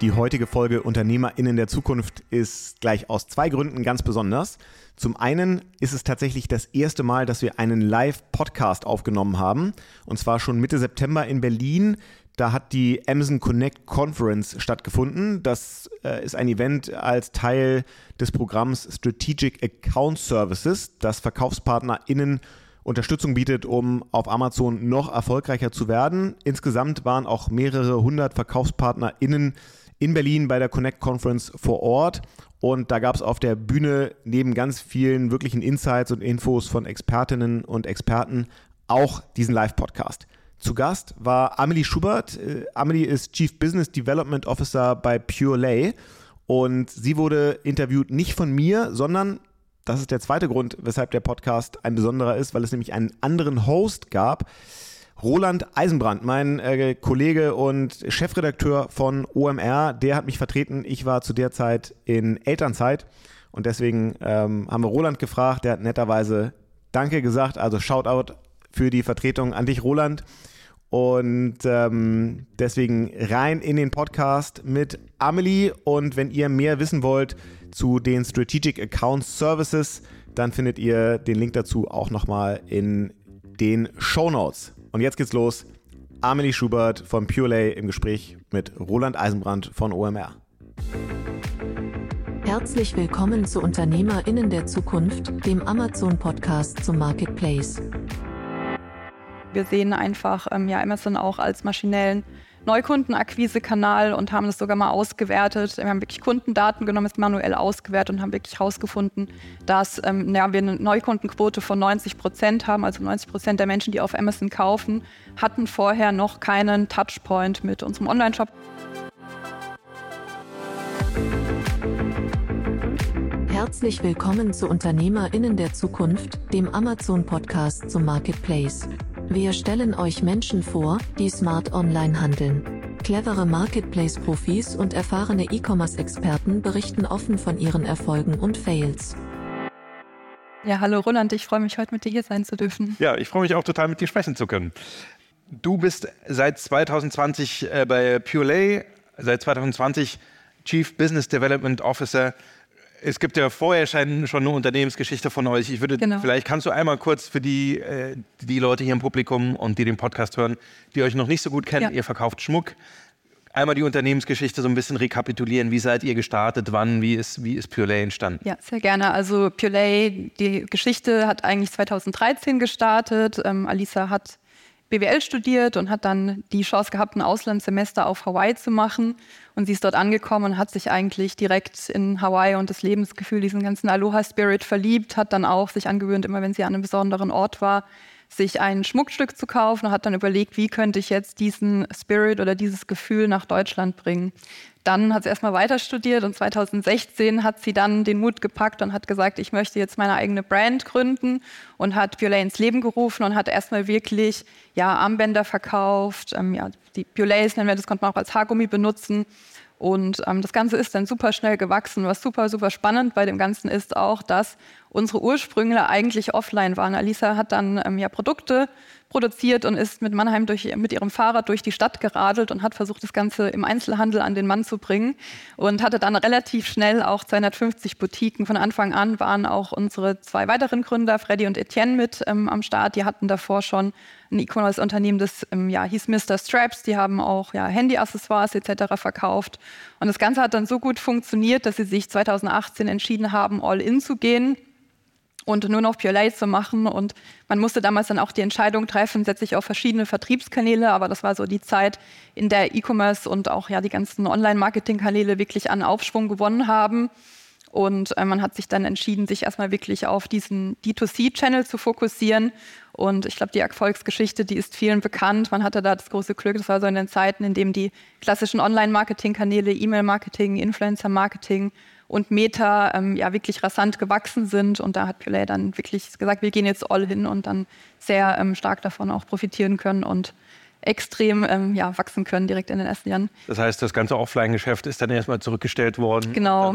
Die heutige Folge UnternehmerInnen der Zukunft ist gleich aus zwei Gründen ganz besonders. Zum einen ist es tatsächlich das erste Mal, dass wir einen Live-Podcast aufgenommen haben. Und zwar schon Mitte September in Berlin. Da hat die Amazon Connect Conference stattgefunden. Das äh, ist ein Event als Teil des Programms Strategic Account Services, das VerkaufspartnerInnen Unterstützung bietet, um auf Amazon noch erfolgreicher zu werden. Insgesamt waren auch mehrere hundert VerkaufspartnerInnen in Berlin bei der Connect Conference vor Ort. Und da gab es auf der Bühne neben ganz vielen wirklichen Insights und Infos von Expertinnen und Experten auch diesen Live-Podcast. Zu Gast war Amelie Schubert. Äh, Amelie ist Chief Business Development Officer bei Pure Lay. Und sie wurde interviewt nicht von mir, sondern das ist der zweite Grund, weshalb der Podcast ein besonderer ist, weil es nämlich einen anderen Host gab, Roland Eisenbrand, mein äh, Kollege und Chefredakteur von OMR, der hat mich vertreten. Ich war zu der Zeit in Elternzeit und deswegen ähm, haben wir Roland gefragt. Der hat netterweise Danke gesagt, also Shoutout für die Vertretung an dich, Roland. Und ähm, deswegen rein in den Podcast mit Amelie. Und wenn ihr mehr wissen wollt zu den Strategic Account Services, dann findet ihr den Link dazu auch nochmal in den Show Notes. Und jetzt geht's los. Amelie Schubert von PureLay im Gespräch mit Roland Eisenbrand von OMR. Herzlich willkommen zu UnternehmerInnen der Zukunft, dem Amazon-Podcast zum Marketplace. Wir sehen einfach ähm, ja, Amazon auch als maschinellen Neukundenakquisekanal und haben das sogar mal ausgewertet. Wir haben wirklich Kundendaten genommen, es manuell ausgewertet und haben wirklich herausgefunden, dass ähm, ja, wir eine Neukundenquote von 90 Prozent haben. Also 90 Prozent der Menschen, die auf Amazon kaufen, hatten vorher noch keinen Touchpoint mit unserem Online-Shop. Herzlich willkommen zu UnternehmerInnen der Zukunft, dem Amazon-Podcast zum Marketplace. Wir stellen euch Menschen vor, die smart online handeln. Clevere Marketplace-Profis und erfahrene E-Commerce-Experten berichten offen von ihren Erfolgen und Fails. Ja, hallo Roland, ich freue mich heute mit dir hier sein zu dürfen. Ja, ich freue mich auch total mit dir sprechen zu können. Du bist seit 2020 äh, bei PureLay, seit 2020 Chief Business Development Officer es gibt ja vorher schon eine Unternehmensgeschichte von euch. Ich würde, genau. vielleicht kannst du einmal kurz für die, äh, die Leute hier im Publikum und die den Podcast hören, die euch noch nicht so gut kennen, ja. ihr verkauft Schmuck, einmal die Unternehmensgeschichte so ein bisschen rekapitulieren. Wie seid ihr gestartet? Wann? Wie ist, wie ist Purelay entstanden? Ja, sehr gerne. Also Purelay, die Geschichte hat eigentlich 2013 gestartet. Ähm, Alisa hat BWL studiert und hat dann die Chance gehabt, ein Auslandssemester auf Hawaii zu machen. Und sie ist dort angekommen und hat sich eigentlich direkt in Hawaii und das Lebensgefühl, diesen ganzen Aloha-Spirit verliebt, hat dann auch sich angewöhnt, immer wenn sie an einem besonderen Ort war, sich ein Schmuckstück zu kaufen und hat dann überlegt, wie könnte ich jetzt diesen Spirit oder dieses Gefühl nach Deutschland bringen. Dann hat sie erstmal weiter studiert und 2016 hat sie dann den Mut gepackt und hat gesagt, ich möchte jetzt meine eigene Brand gründen und hat Violet ins Leben gerufen und hat erstmal wirklich ja, Armbänder verkauft. Ähm, ja, die Violets nennen wir das, konnte man auch als Haargummi benutzen. Und ähm, das Ganze ist dann super schnell gewachsen. Was super, super spannend bei dem Ganzen ist auch, dass unsere Ursprüngler eigentlich offline waren. Alisa hat dann ähm, ja Produkte produziert und ist mit Mannheim durch, mit ihrem Fahrrad durch die Stadt geradelt und hat versucht, das Ganze im Einzelhandel an den Mann zu bringen und hatte dann relativ schnell auch 250 Boutiquen. Von Anfang an waren auch unsere zwei weiteren Gründer, Freddy und Etienne, mit ähm, am Start. Die hatten davor schon ein E-Commerce-Unternehmen, das ähm, ja, hieß Mr. Straps. Die haben auch ja, Handy-Accessoires etc. verkauft. Und das Ganze hat dann so gut funktioniert, dass sie sich 2018 entschieden haben, all in zu gehen und nur noch Pure zu machen. Und man musste damals dann auch die Entscheidung treffen, setze ich auf verschiedene Vertriebskanäle, aber das war so die Zeit, in der E-Commerce und auch ja die ganzen Online-Marketing-Kanäle wirklich an Aufschwung gewonnen haben. Und äh, man hat sich dann entschieden, sich erstmal wirklich auf diesen D2C-Channel zu fokussieren. Und ich glaube, die Erfolgsgeschichte, die ist vielen bekannt. Man hatte da das große Glück, das war so in den Zeiten, in denen die klassischen Online-Marketing-Kanäle, E-Mail-Marketing, Influencer-Marketing und Meta ähm, ja wirklich rasant gewachsen sind. Und da hat Pulay dann wirklich gesagt, wir gehen jetzt all hin und dann sehr ähm, stark davon auch profitieren können und extrem ähm, ja, wachsen können direkt in den ersten Jahren. Das heißt, das ganze Offline-Geschäft ist dann erstmal zurückgestellt worden. Genau.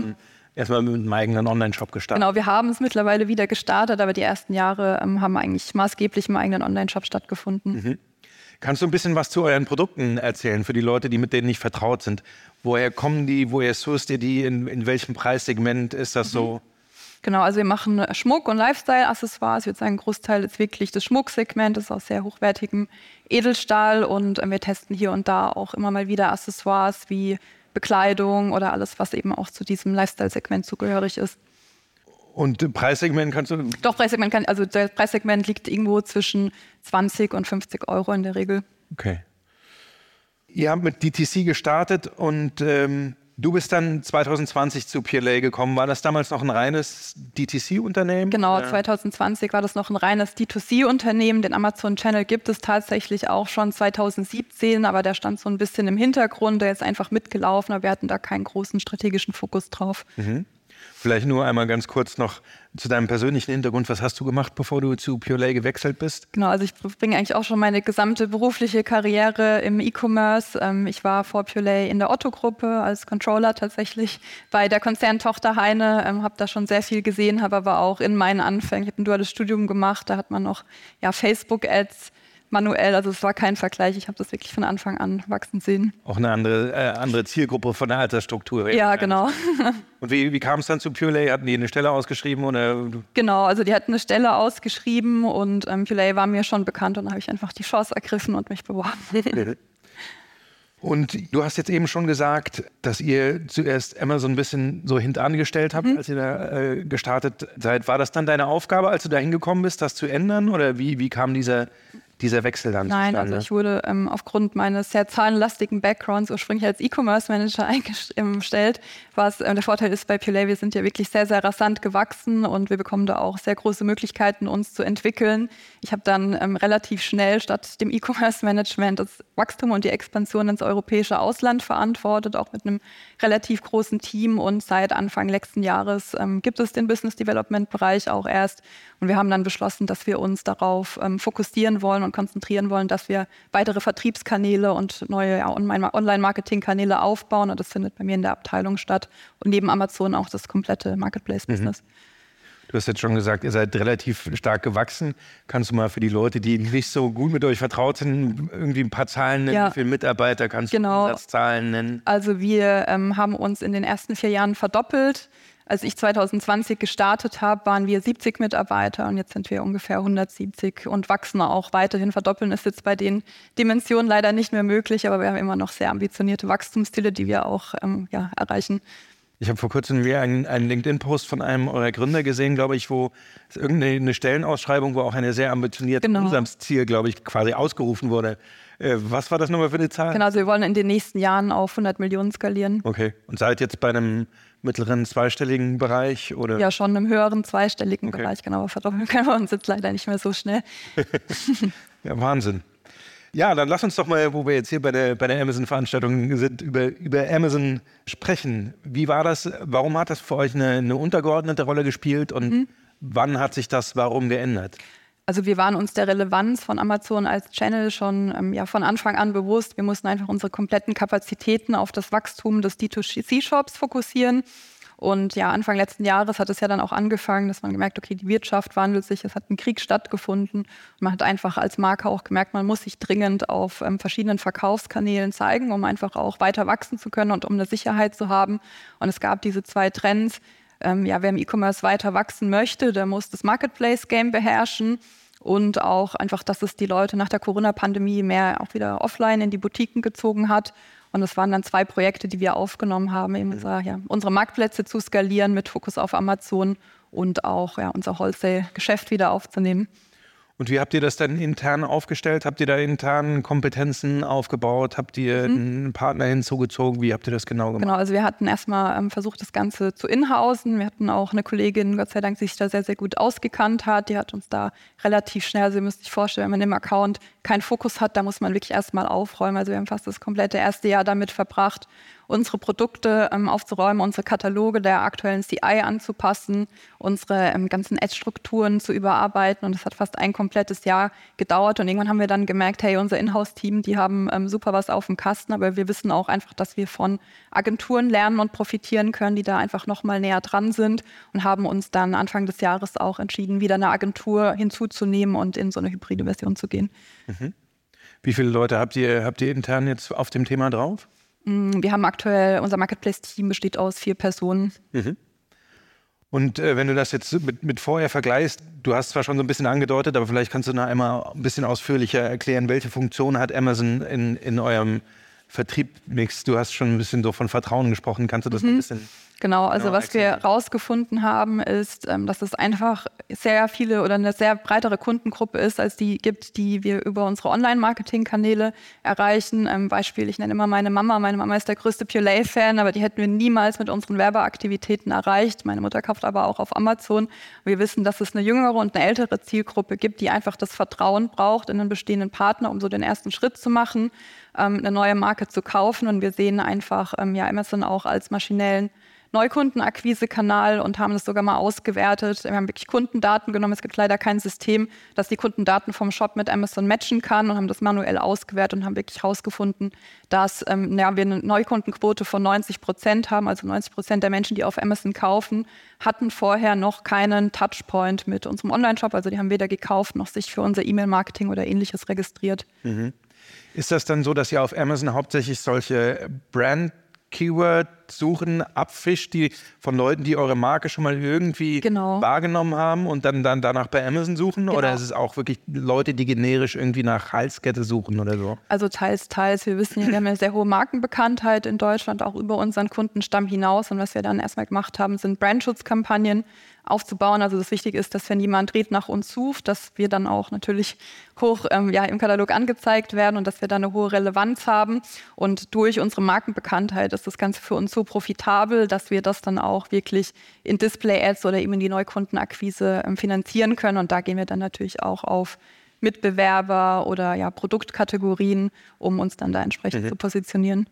Erstmal mit einem eigenen Online-Shop gestartet. Genau, wir haben es mittlerweile wieder gestartet, aber die ersten Jahre ähm, haben eigentlich maßgeblich im eigenen Online-Shop stattgefunden. Mhm. Kannst du ein bisschen was zu euren Produkten erzählen für die Leute, die mit denen nicht vertraut sind? Woher kommen die? Woher sourced ihr die? In, in welchem Preissegment ist das so? Genau, also wir machen Schmuck und Lifestyle-Accessoires. Ich würde sagen, ein Großteil ist wirklich das Schmucksegment, ist aus sehr hochwertigem Edelstahl und äh, wir testen hier und da auch immer mal wieder Accessoires wie Bekleidung oder alles, was eben auch zu diesem Lifestyle-Segment zugehörig ist. Und Preissegment kannst du? Doch, Preissegment kann, also das Preissegment liegt irgendwo zwischen 20 und 50 Euro in der Regel. Okay. Ihr habt mit DTC gestartet und ähm, Du bist dann 2020 zu PLA gekommen. War das damals noch ein reines DTC-Unternehmen? Genau, ja. 2020 war das noch ein reines D2C-Unternehmen. Den Amazon-Channel gibt es tatsächlich auch schon 2017, aber der stand so ein bisschen im Hintergrund. Der ist einfach mitgelaufen, aber wir hatten da keinen großen strategischen Fokus drauf. Mhm. Vielleicht nur einmal ganz kurz noch zu deinem persönlichen Hintergrund. Was hast du gemacht, bevor du zu Purelay gewechselt bist? Genau, also ich bringe eigentlich auch schon meine gesamte berufliche Karriere im E-Commerce. Ähm, ich war vor Purelay in der Otto-Gruppe als Controller tatsächlich bei der Konzerntochter Heine, ähm, habe da schon sehr viel gesehen, habe aber auch in meinen Anfängen, ich habe ein duales Studium gemacht, da hat man noch ja, Facebook-Ads manuell. Also es war kein Vergleich. Ich habe das wirklich von Anfang an wachsen sehen. Auch eine andere, äh, andere Zielgruppe von der Altersstruktur. Ja, genau. Und wie, wie kam es dann zu Purelay? Hatten die eine Stelle ausgeschrieben? Oder? Genau, also die hatten eine Stelle ausgeschrieben und ähm, Purelay war mir schon bekannt und dann habe ich einfach die Chance ergriffen und mich beworben. Und du hast jetzt eben schon gesagt, dass ihr zuerst Amazon ein bisschen so hintangestellt habt, mhm. als ihr da äh, gestartet seid. War das dann deine Aufgabe, als du da hingekommen bist, das zu ändern? Oder wie, wie kam dieser dieser Wechsel dann Nein, also ich wurde ähm, aufgrund meines sehr zahlenlastigen Backgrounds ursprünglich als E-Commerce-Manager eingestellt. Was äh, der Vorteil ist bei Pulay, wir sind ja wirklich sehr, sehr rasant gewachsen und wir bekommen da auch sehr große Möglichkeiten, uns zu entwickeln. Ich habe dann ähm, relativ schnell statt dem E-Commerce-Management das Wachstum und die Expansion ins europäische Ausland verantwortet, auch mit einem relativ großen Team. Und seit Anfang letzten Jahres ähm, gibt es den Business Development-Bereich auch erst. Und wir haben dann beschlossen, dass wir uns darauf ähm, fokussieren wollen und konzentrieren wollen, dass wir weitere Vertriebskanäle und neue ja, Online-Marketing-Kanäle aufbauen. Und das findet bei mir in der Abteilung statt. Und neben Amazon auch das komplette Marketplace-Business. Mhm. Du hast jetzt schon gesagt, ihr seid relativ stark gewachsen. Kannst du mal für die Leute, die nicht so gut mit euch vertraut sind, irgendwie ein paar Zahlen nennen? Ja. Wie viele Mitarbeiter kannst genau. du Umsatzzahlen nennen? Also wir ähm, haben uns in den ersten vier Jahren verdoppelt. Als ich 2020 gestartet habe, waren wir 70 Mitarbeiter und jetzt sind wir ungefähr 170 und wachsen auch weiterhin. Verdoppeln ist jetzt bei den Dimensionen leider nicht mehr möglich, aber wir haben immer noch sehr ambitionierte Wachstumsziele, die wir auch ähm, ja, erreichen. Ich habe vor kurzem wieder einen, einen LinkedIn-Post von einem eurer Gründer gesehen, glaube ich, wo irgendeine Stellenausschreibung, wo auch eine sehr ambitionierte genau. Umsatzziel, glaube ich, quasi ausgerufen wurde. Äh, was war das nochmal für eine Zahl? Genau, also wir wollen in den nächsten Jahren auf 100 Millionen skalieren. Okay. Und seid jetzt bei einem mittleren zweistelligen Bereich? Oder? Ja, schon im höheren zweistelligen okay. Bereich, genau. Verdoppeln können wir uns jetzt leider nicht mehr so schnell. ja, Wahnsinn. Ja, dann lass uns doch mal, wo wir jetzt hier bei der, bei der Amazon-Veranstaltung sind, über, über Amazon sprechen. Wie war das? Warum hat das für euch eine, eine untergeordnete Rolle gespielt und mhm. wann hat sich das warum geändert? Also wir waren uns der Relevanz von Amazon als Channel schon ähm, ja, von Anfang an bewusst. Wir mussten einfach unsere kompletten Kapazitäten auf das Wachstum des D2C-Shops fokussieren. Und ja, Anfang letzten Jahres hat es ja dann auch angefangen, dass man gemerkt, okay, die Wirtschaft wandelt sich, es hat ein Krieg stattgefunden. Und man hat einfach als Marke auch gemerkt, man muss sich dringend auf ähm, verschiedenen Verkaufskanälen zeigen, um einfach auch weiter wachsen zu können und um eine Sicherheit zu haben. Und es gab diese zwei Trends, ähm, ja, wer im E-Commerce weiter wachsen möchte, der muss das Marketplace-Game beherrschen und auch einfach, dass es die Leute nach der Corona-Pandemie mehr auch wieder offline in die Boutiquen gezogen hat. Und das waren dann zwei Projekte, die wir aufgenommen haben, eben unser, ja, unsere Marktplätze zu skalieren mit Fokus auf Amazon und auch ja, unser Wholesale-Geschäft wieder aufzunehmen. Und wie habt ihr das dann intern aufgestellt? Habt ihr da intern Kompetenzen aufgebaut? Habt ihr mhm. einen Partner hinzugezogen? Wie habt ihr das genau gemacht? Genau, also wir hatten erstmal ähm, versucht, das Ganze zu inhausen. Wir hatten auch eine Kollegin, Gott sei Dank, die sich da sehr, sehr gut ausgekannt hat. Die hat uns da relativ schnell, also ihr müsst euch vorstellen, wenn man im Account keinen Fokus hat, da muss man wirklich erstmal aufräumen. Also wir haben fast das komplette erste Jahr damit verbracht, unsere Produkte ähm, aufzuräumen, unsere Kataloge der aktuellen CI anzupassen, unsere ähm, ganzen Ad-Strukturen zu überarbeiten. Und das hat fast ein komplettes Jahr gedauert. Und irgendwann haben wir dann gemerkt, hey, unser Inhouse-Team, die haben ähm, super was auf dem Kasten, aber wir wissen auch einfach, dass wir von Agenturen lernen und profitieren können, die da einfach nochmal näher dran sind und haben uns dann Anfang des Jahres auch entschieden, wieder eine Agentur hinzuzunehmen und in so eine hybride Version zu gehen. Mhm. Wie viele Leute habt ihr, habt ihr intern jetzt auf dem Thema drauf? Mm, wir haben aktuell, unser Marketplace-Team besteht aus vier Personen. Mhm. Und äh, wenn du das jetzt mit, mit vorher vergleichst, du hast zwar schon so ein bisschen angedeutet, aber vielleicht kannst du noch einmal ein bisschen ausführlicher erklären, welche Funktion hat Amazon in, in eurem Vertriebmix? Du hast schon ein bisschen so von Vertrauen gesprochen. Kannst du das mhm. ein bisschen Genau, also genau, was wir herausgefunden haben, ist, ähm, dass es einfach sehr viele oder eine sehr breitere Kundengruppe ist, als die gibt, die wir über unsere Online-Marketing-Kanäle erreichen. Ähm, Beispiel, ich nenne immer meine Mama. Meine Mama ist der größte Purelay-Fan, aber die hätten wir niemals mit unseren Werbeaktivitäten erreicht. Meine Mutter kauft aber auch auf Amazon. Wir wissen, dass es eine jüngere und eine ältere Zielgruppe gibt, die einfach das Vertrauen braucht in einen bestehenden Partner, um so den ersten Schritt zu machen, ähm, eine neue Marke zu kaufen. Und wir sehen einfach ja Amazon auch als maschinellen Neukundenakquisekanal und haben das sogar mal ausgewertet. Wir haben wirklich Kundendaten genommen. Es gibt leider kein System, das die Kundendaten vom Shop mit Amazon matchen kann und haben das manuell ausgewertet und haben wirklich herausgefunden, dass ähm, ja, wir eine Neukundenquote von 90 Prozent haben. Also 90 Prozent der Menschen, die auf Amazon kaufen, hatten vorher noch keinen Touchpoint mit unserem Online-Shop. Also die haben weder gekauft noch sich für unser E-Mail-Marketing oder ähnliches registriert. Mhm. Ist das dann so, dass ihr auf Amazon hauptsächlich solche Brand Keyword-Suchen abfischt, die von Leuten, die eure Marke schon mal irgendwie genau. wahrgenommen haben und dann, dann danach bei Amazon suchen? Genau. Oder ist es auch wirklich Leute, die generisch irgendwie nach Halskette suchen oder so? Also teils, teils. Wir wissen ja, wir haben eine sehr hohe Markenbekanntheit in Deutschland, auch über unseren Kundenstamm hinaus. Und was wir dann erstmal gemacht haben, sind Brandschutzkampagnen aufzubauen. Also das Wichtige ist, dass wenn jemand dreht nach uns sucht, dass wir dann auch natürlich hoch ähm, ja, im Katalog angezeigt werden und dass wir da eine hohe Relevanz haben. Und durch unsere Markenbekanntheit ist das Ganze für uns so profitabel, dass wir das dann auch wirklich in Display-Ads oder eben in die Neukundenakquise ähm, finanzieren können. Und da gehen wir dann natürlich auch auf Mitbewerber oder ja, Produktkategorien, um uns dann da entsprechend mhm. zu positionieren.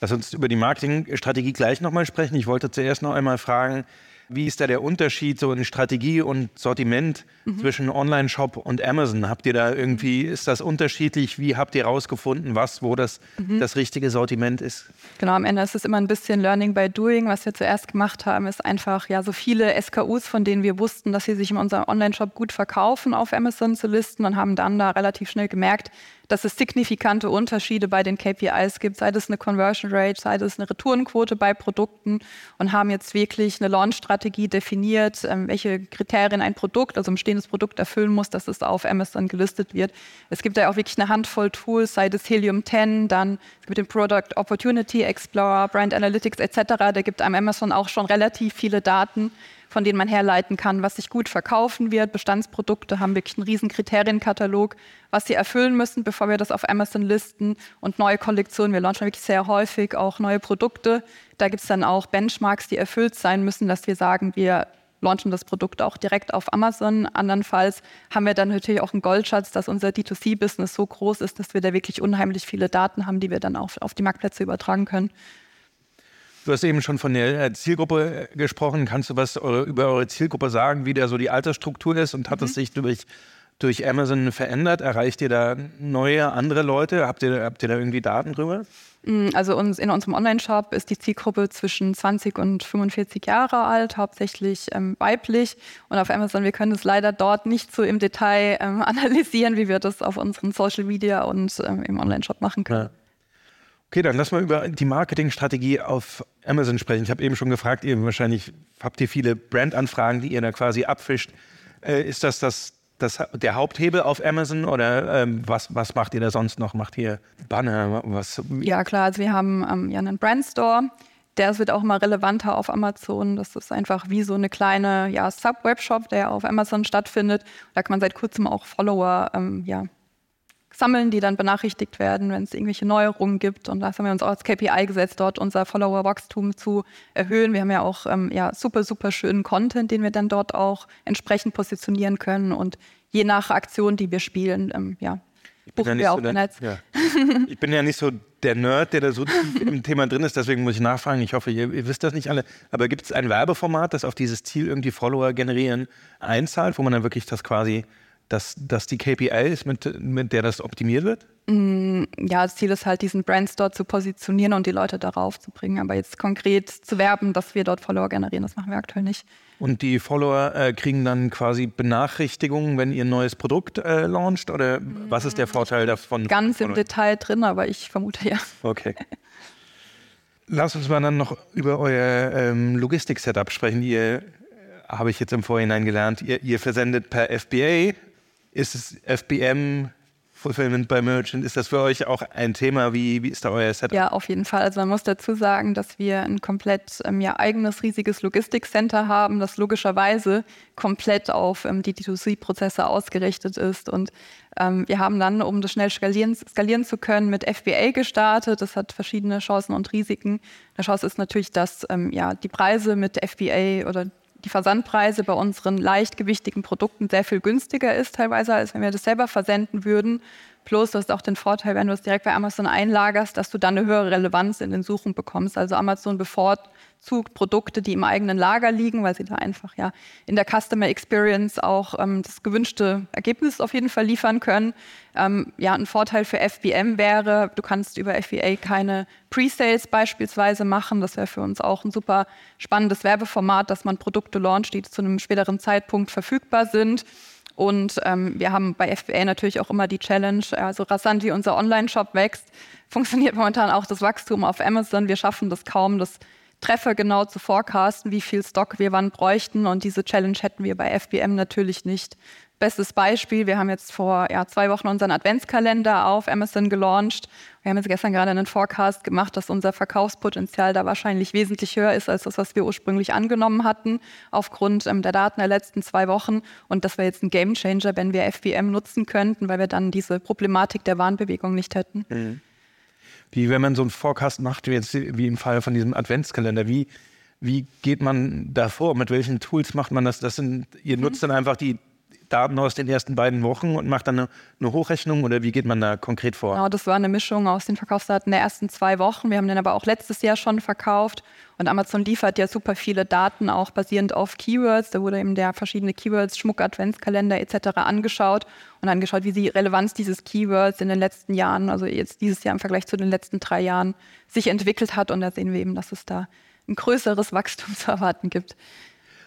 Lass uns über die Marketingstrategie gleich nochmal sprechen. Ich wollte zuerst noch einmal fragen, wie ist da der Unterschied so in Strategie und Sortiment mhm. zwischen Online-Shop und Amazon? Habt ihr da irgendwie, ist das unterschiedlich? Wie habt ihr herausgefunden, was, wo das, mhm. das richtige Sortiment ist? Genau, am Ende ist es immer ein bisschen Learning by Doing. Was wir zuerst gemacht haben, ist einfach ja so viele SKUs, von denen wir wussten, dass sie sich in unserem Online-Shop gut verkaufen, auf Amazon zu listen und haben dann da relativ schnell gemerkt, dass es signifikante Unterschiede bei den KPIs gibt, sei es eine Conversion Rate, sei es eine Retourenquote bei Produkten und haben jetzt wirklich eine Launch-Strategie definiert, ähm, welche Kriterien ein Produkt, also ein bestehendes Produkt erfüllen muss, dass es auf Amazon gelistet wird. Es gibt ja auch wirklich eine Handvoll Tools, sei es Helium 10, dann es gibt den Product Opportunity Explorer, Brand Analytics etc. Da gibt einem Amazon auch schon relativ viele Daten, von denen man herleiten kann, was sich gut verkaufen wird. Bestandsprodukte haben wirklich einen riesen Kriterienkatalog, was sie erfüllen müssen, bevor wir das auf Amazon listen. Und neue Kollektionen, wir launchen wirklich sehr häufig auch neue Produkte. Da gibt es dann auch Benchmarks, die erfüllt sein müssen, dass wir sagen, wir launchen das Produkt auch direkt auf Amazon. Andernfalls haben wir dann natürlich auch einen Goldschatz, dass unser D2C-Business so groß ist, dass wir da wirklich unheimlich viele Daten haben, die wir dann auch auf die Marktplätze übertragen können. Du hast eben schon von der Zielgruppe äh, gesprochen. Kannst du was über eure Zielgruppe sagen, wie da so die Altersstruktur ist und hat es mhm. sich durch, durch Amazon verändert? Erreicht ihr da neue, andere Leute? Habt ihr, habt ihr da irgendwie Daten drüber? Mm, also uns, in unserem Online-Shop ist die Zielgruppe zwischen 20 und 45 Jahre alt, hauptsächlich ähm, weiblich. Und auf Amazon, wir können es leider dort nicht so im Detail ähm, analysieren, wie wir das auf unseren Social Media und ähm, im Online-Shop machen können. Ja. Okay, dann lass mal über die Marketingstrategie auf Amazon sprechen. Ich habe eben schon gefragt, ihr wahrscheinlich habt ihr viele Brandanfragen, die ihr da quasi abfischt. Äh, ist das, das, das der Haupthebel auf Amazon oder ähm, was, was macht ihr da sonst noch? Macht ihr Banner? Was? Ja, klar, also wir haben ähm, ja einen Brandstore. Der wird auch mal relevanter auf Amazon. Das ist einfach wie so eine kleine ja, Sub-Webshop, der auf Amazon stattfindet. Da kann man seit kurzem auch Follower ähm, ja, sammeln, die dann benachrichtigt werden, wenn es irgendwelche Neuerungen gibt. Und das haben wir uns auch als KPI gesetzt, dort unser Follower-Wachstum zu erhöhen. Wir haben ja auch ähm, ja, super, super schönen Content, den wir dann dort auch entsprechend positionieren können. Und je nach Aktion, die wir spielen, ähm, ja, buchen ja wir auch so der, ja. Ich bin ja nicht so der Nerd, der da so im Thema drin ist, deswegen muss ich nachfragen. Ich hoffe, ihr, ihr wisst das nicht alle. Aber gibt es ein Werbeformat, das auf dieses Ziel irgendwie Follower generieren einzahlt, wo man dann wirklich das quasi dass das die KPI ist, mit, mit der das optimiert wird? Mm, ja, das Ziel ist halt, diesen Brandstore zu positionieren und die Leute darauf zu bringen. Aber jetzt konkret zu werben, dass wir dort Follower generieren, das machen wir aktuell nicht. Und die Follower äh, kriegen dann quasi Benachrichtigungen, wenn ihr ein neues Produkt äh, launcht? Oder was ist der mm. Vorteil davon? Ganz im Detail drin, aber ich vermute ja. Okay. Lass uns mal dann noch über euer ähm, Logistik-Setup sprechen. Ihr, äh, habe ich jetzt im Vorhinein gelernt, ihr, ihr versendet per FBA. Ist es FBM Fulfillment by Merchant. Ist das für euch auch ein Thema? Wie, wie ist da euer Setup? Ja, auf jeden Fall. Also man muss dazu sagen, dass wir ein komplett ähm, ja, eigenes riesiges Logistikcenter haben, das logischerweise komplett auf ähm, die D2C-Prozesse ausgerichtet ist. Und ähm, wir haben dann, um das schnell skalieren, skalieren zu können, mit FBA gestartet. Das hat verschiedene Chancen und Risiken. Eine Chance ist natürlich, dass ähm, ja, die Preise mit FBA oder die Versandpreise bei unseren leichtgewichtigen Produkten sehr viel günstiger ist teilweise, als wenn wir das selber versenden würden. Plus, du hast auch den Vorteil, wenn du es direkt bei Amazon einlagerst, dass du dann eine höhere Relevanz in den Suchen bekommst. Also Amazon bevorzugt Produkte, die im eigenen Lager liegen, weil sie da einfach ja in der Customer Experience auch ähm, das gewünschte Ergebnis auf jeden Fall liefern können. Ähm, ja, ein Vorteil für FBM wäre, du kannst über FBA keine Pre-Sales beispielsweise machen. Das wäre für uns auch ein super spannendes Werbeformat, dass man Produkte launcht, die zu einem späteren Zeitpunkt verfügbar sind. Und ähm, wir haben bei FBA natürlich auch immer die Challenge, also rasant wie unser Online-Shop wächst, funktioniert momentan auch das Wachstum auf Amazon. Wir schaffen das kaum, das Treffer genau zu forecasten, wie viel Stock wir wann bräuchten. Und diese Challenge hätten wir bei FBM natürlich nicht. Bestes Beispiel, wir haben jetzt vor ja, zwei Wochen unseren Adventskalender auf Amazon gelauncht. Wir haben jetzt gestern gerade einen Forecast gemacht, dass unser Verkaufspotenzial da wahrscheinlich wesentlich höher ist als das, was wir ursprünglich angenommen hatten, aufgrund ähm, der Daten der letzten zwei Wochen. Und das wäre jetzt ein Gamechanger, wenn wir FBM nutzen könnten, weil wir dann diese Problematik der Warnbewegung nicht hätten. Mhm. Wie wenn man so einen Forecast macht, wie jetzt wie im Fall von diesem Adventskalender, wie, wie geht man da vor? Mit welchen Tools macht man das? das sind, ihr mhm. nutzt dann einfach die Daten aus den ersten beiden Wochen und macht dann eine, eine, Hochrechnung oder wie geht man da konkret vor? Genau, das war eine Mischung aus den Verkaufsdaten der ersten zwei Wochen. Wir haben den aber auch letztes Jahr schon verkauft und Amazon liefert ja super viele Daten auch basierend auf Keywords. Da wurde eben der verschiedene Keywords, Schmuck, Adventskalender etc. angeschaut und angeschaut, wie die Relevanz dieses Keywords in den letzten Jahren, also jetzt dieses Jahr im Vergleich zu den letzten drei Jahren, sich entwickelt hat und da sehen wir eben, dass es da ein größeres Wachstum zu erwarten gibt.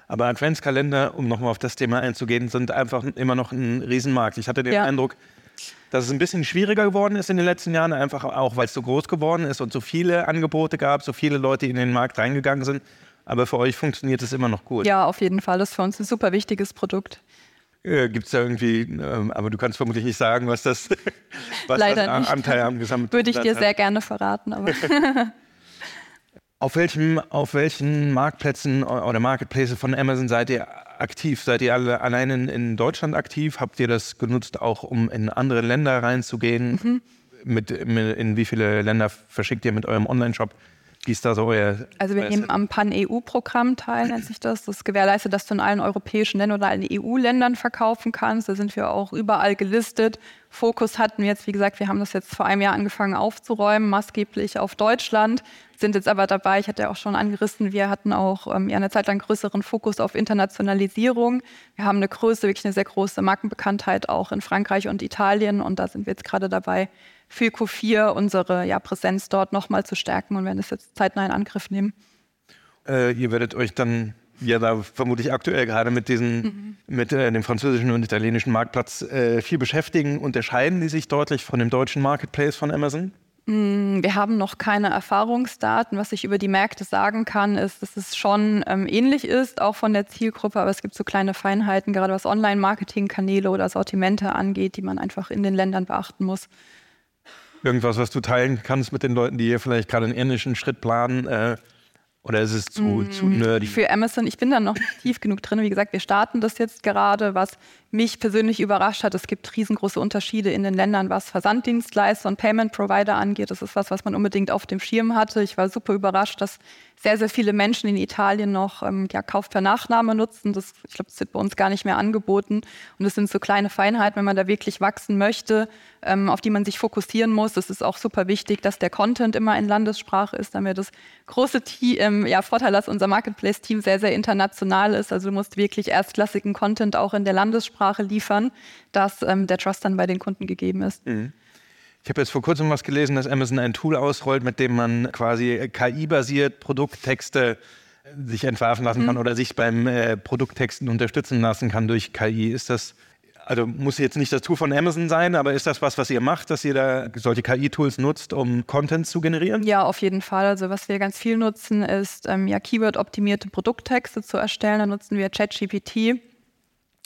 Aber Adventskalender, um nochmal auf das Thema einzugehen, sind einfach immer noch ein Riesenmarkt. Ich hatte den ja. Eindruck, dass es ein bisschen schwieriger geworden ist in den letzten Jahren, einfach auch, weil es so groß geworden ist und so viele Angebote gab, so viele Leute in den Markt reingegangen sind. Aber für euch funktioniert es immer noch gut. Ja, auf jeden Fall. Das ist für uns ein super wichtiges Produkt. Äh, Gibt es da irgendwie, ähm, aber du kannst vermutlich nicht sagen, was das, was Leider das Anteil am Gesamt Würde ich dir sehr gerne verraten. Aber Auf, welchem, auf welchen Marktplätzen oder Marketplaces von Amazon seid ihr aktiv? Seid ihr alle allein in, in Deutschland aktiv? Habt ihr das genutzt, auch um in andere Länder reinzugehen? Mhm. Mit, mit, in wie viele Länder verschickt ihr mit eurem Online-Shop? Wie ist da so euer. Also, wir nehmen am Pan-EU-Programm teil, nennt sich das. Das gewährleistet, dass du in allen europäischen Ländern oder allen EU-Ländern verkaufen kannst. Da sind wir auch überall gelistet. Fokus hatten wir jetzt, wie gesagt, wir haben das jetzt vor einem Jahr angefangen aufzuräumen, maßgeblich auf Deutschland, sind jetzt aber dabei, ich hatte ja auch schon angerissen, wir hatten auch ähm, ja, eine Zeit lang größeren Fokus auf Internationalisierung. Wir haben eine Größe, wirklich eine sehr große Markenbekanntheit auch in Frankreich und Italien und da sind wir jetzt gerade dabei, für Q4 unsere ja, Präsenz dort nochmal zu stärken und werden das jetzt zeitnah in Angriff nehmen. Äh, ihr werdet euch dann ja da vermutlich aktuell gerade mit diesen, mhm. mit äh, dem französischen und italienischen Marktplatz äh, viel beschäftigen. Unterscheiden die sich deutlich von dem deutschen Marketplace von Amazon? Mm, wir haben noch keine Erfahrungsdaten. Was ich über die Märkte sagen kann, ist, dass es schon ähm, ähnlich ist, auch von der Zielgruppe, aber es gibt so kleine Feinheiten, gerade was Online-Marketing-Kanäle oder Sortimente angeht, die man einfach in den Ländern beachten muss. Irgendwas, was du teilen kannst mit den Leuten, die hier vielleicht gerade einen ähnlichen Schritt planen, äh, oder ist es zu, mm, zu nerdy? Für Amazon, ich bin da noch nicht tief genug drin. Wie gesagt, wir starten das jetzt gerade. Was mich persönlich überrascht hat, es gibt riesengroße Unterschiede in den Ländern, was Versanddienstleister und Payment Provider angeht. Das ist was, was man unbedingt auf dem Schirm hatte. Ich war super überrascht, dass sehr, sehr viele Menschen in Italien noch ähm, ja, Kauf per Nachname nutzen. Das, ich glaube, das wird bei uns gar nicht mehr angeboten. Und es sind so kleine Feinheiten, wenn man da wirklich wachsen möchte, ähm, auf die man sich fokussieren muss. Es ist auch super wichtig, dass der Content immer in Landessprache ist. Da haben wir das große ähm, ja, Vorteil, dass unser Marketplace-Team sehr, sehr international ist. Also du musst wirklich erstklassigen Content auch in der Landessprache liefern, dass ähm, der Trust dann bei den Kunden gegeben ist. Mhm. Ich habe jetzt vor kurzem was gelesen, dass Amazon ein Tool ausrollt, mit dem man quasi KI-basiert Produkttexte sich entwerfen lassen kann mhm. oder sich beim äh, Produkttexten unterstützen lassen kann durch KI. Ist das also muss jetzt nicht das Tool von Amazon sein, aber ist das was, was ihr macht, dass ihr da solche KI-Tools nutzt, um Content zu generieren? Ja, auf jeden Fall. Also was wir ganz viel nutzen, ist ähm, ja Keyword-optimierte Produkttexte zu erstellen. Da nutzen wir ChatGPT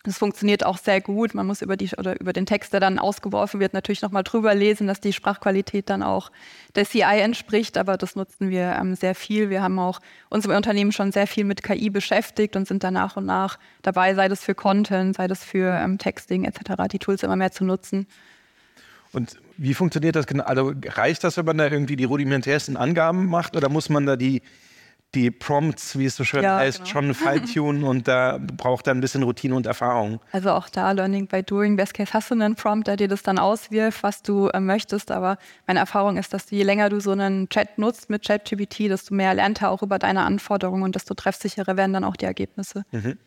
das funktioniert auch sehr gut. Man muss über, die, oder über den Text, der dann ausgeworfen wird, natürlich nochmal drüber lesen, dass die Sprachqualität dann auch der CI entspricht. Aber das nutzen wir ähm, sehr viel. Wir haben auch uns im Unternehmen schon sehr viel mit KI beschäftigt und sind da nach und nach dabei, sei das für Content, sei das für ähm, Texting etc., die Tools immer mehr zu nutzen. Und wie funktioniert das genau? Also reicht das, wenn man da irgendwie die rudimentärsten Angaben macht oder muss man da die die Prompts, wie es so schön ja, heißt, genau. schon feintunen und da braucht er ein bisschen Routine und Erfahrung. Also auch da Learning by Doing. Best Case hast du einen Prompt, der dir das dann auswirft, was du äh, möchtest. Aber meine Erfahrung ist, dass du, je länger du so einen Chat nutzt mit ChatGPT, desto mehr lernt er auch über deine Anforderungen und desto treffsicherer werden dann auch die Ergebnisse. Mhm.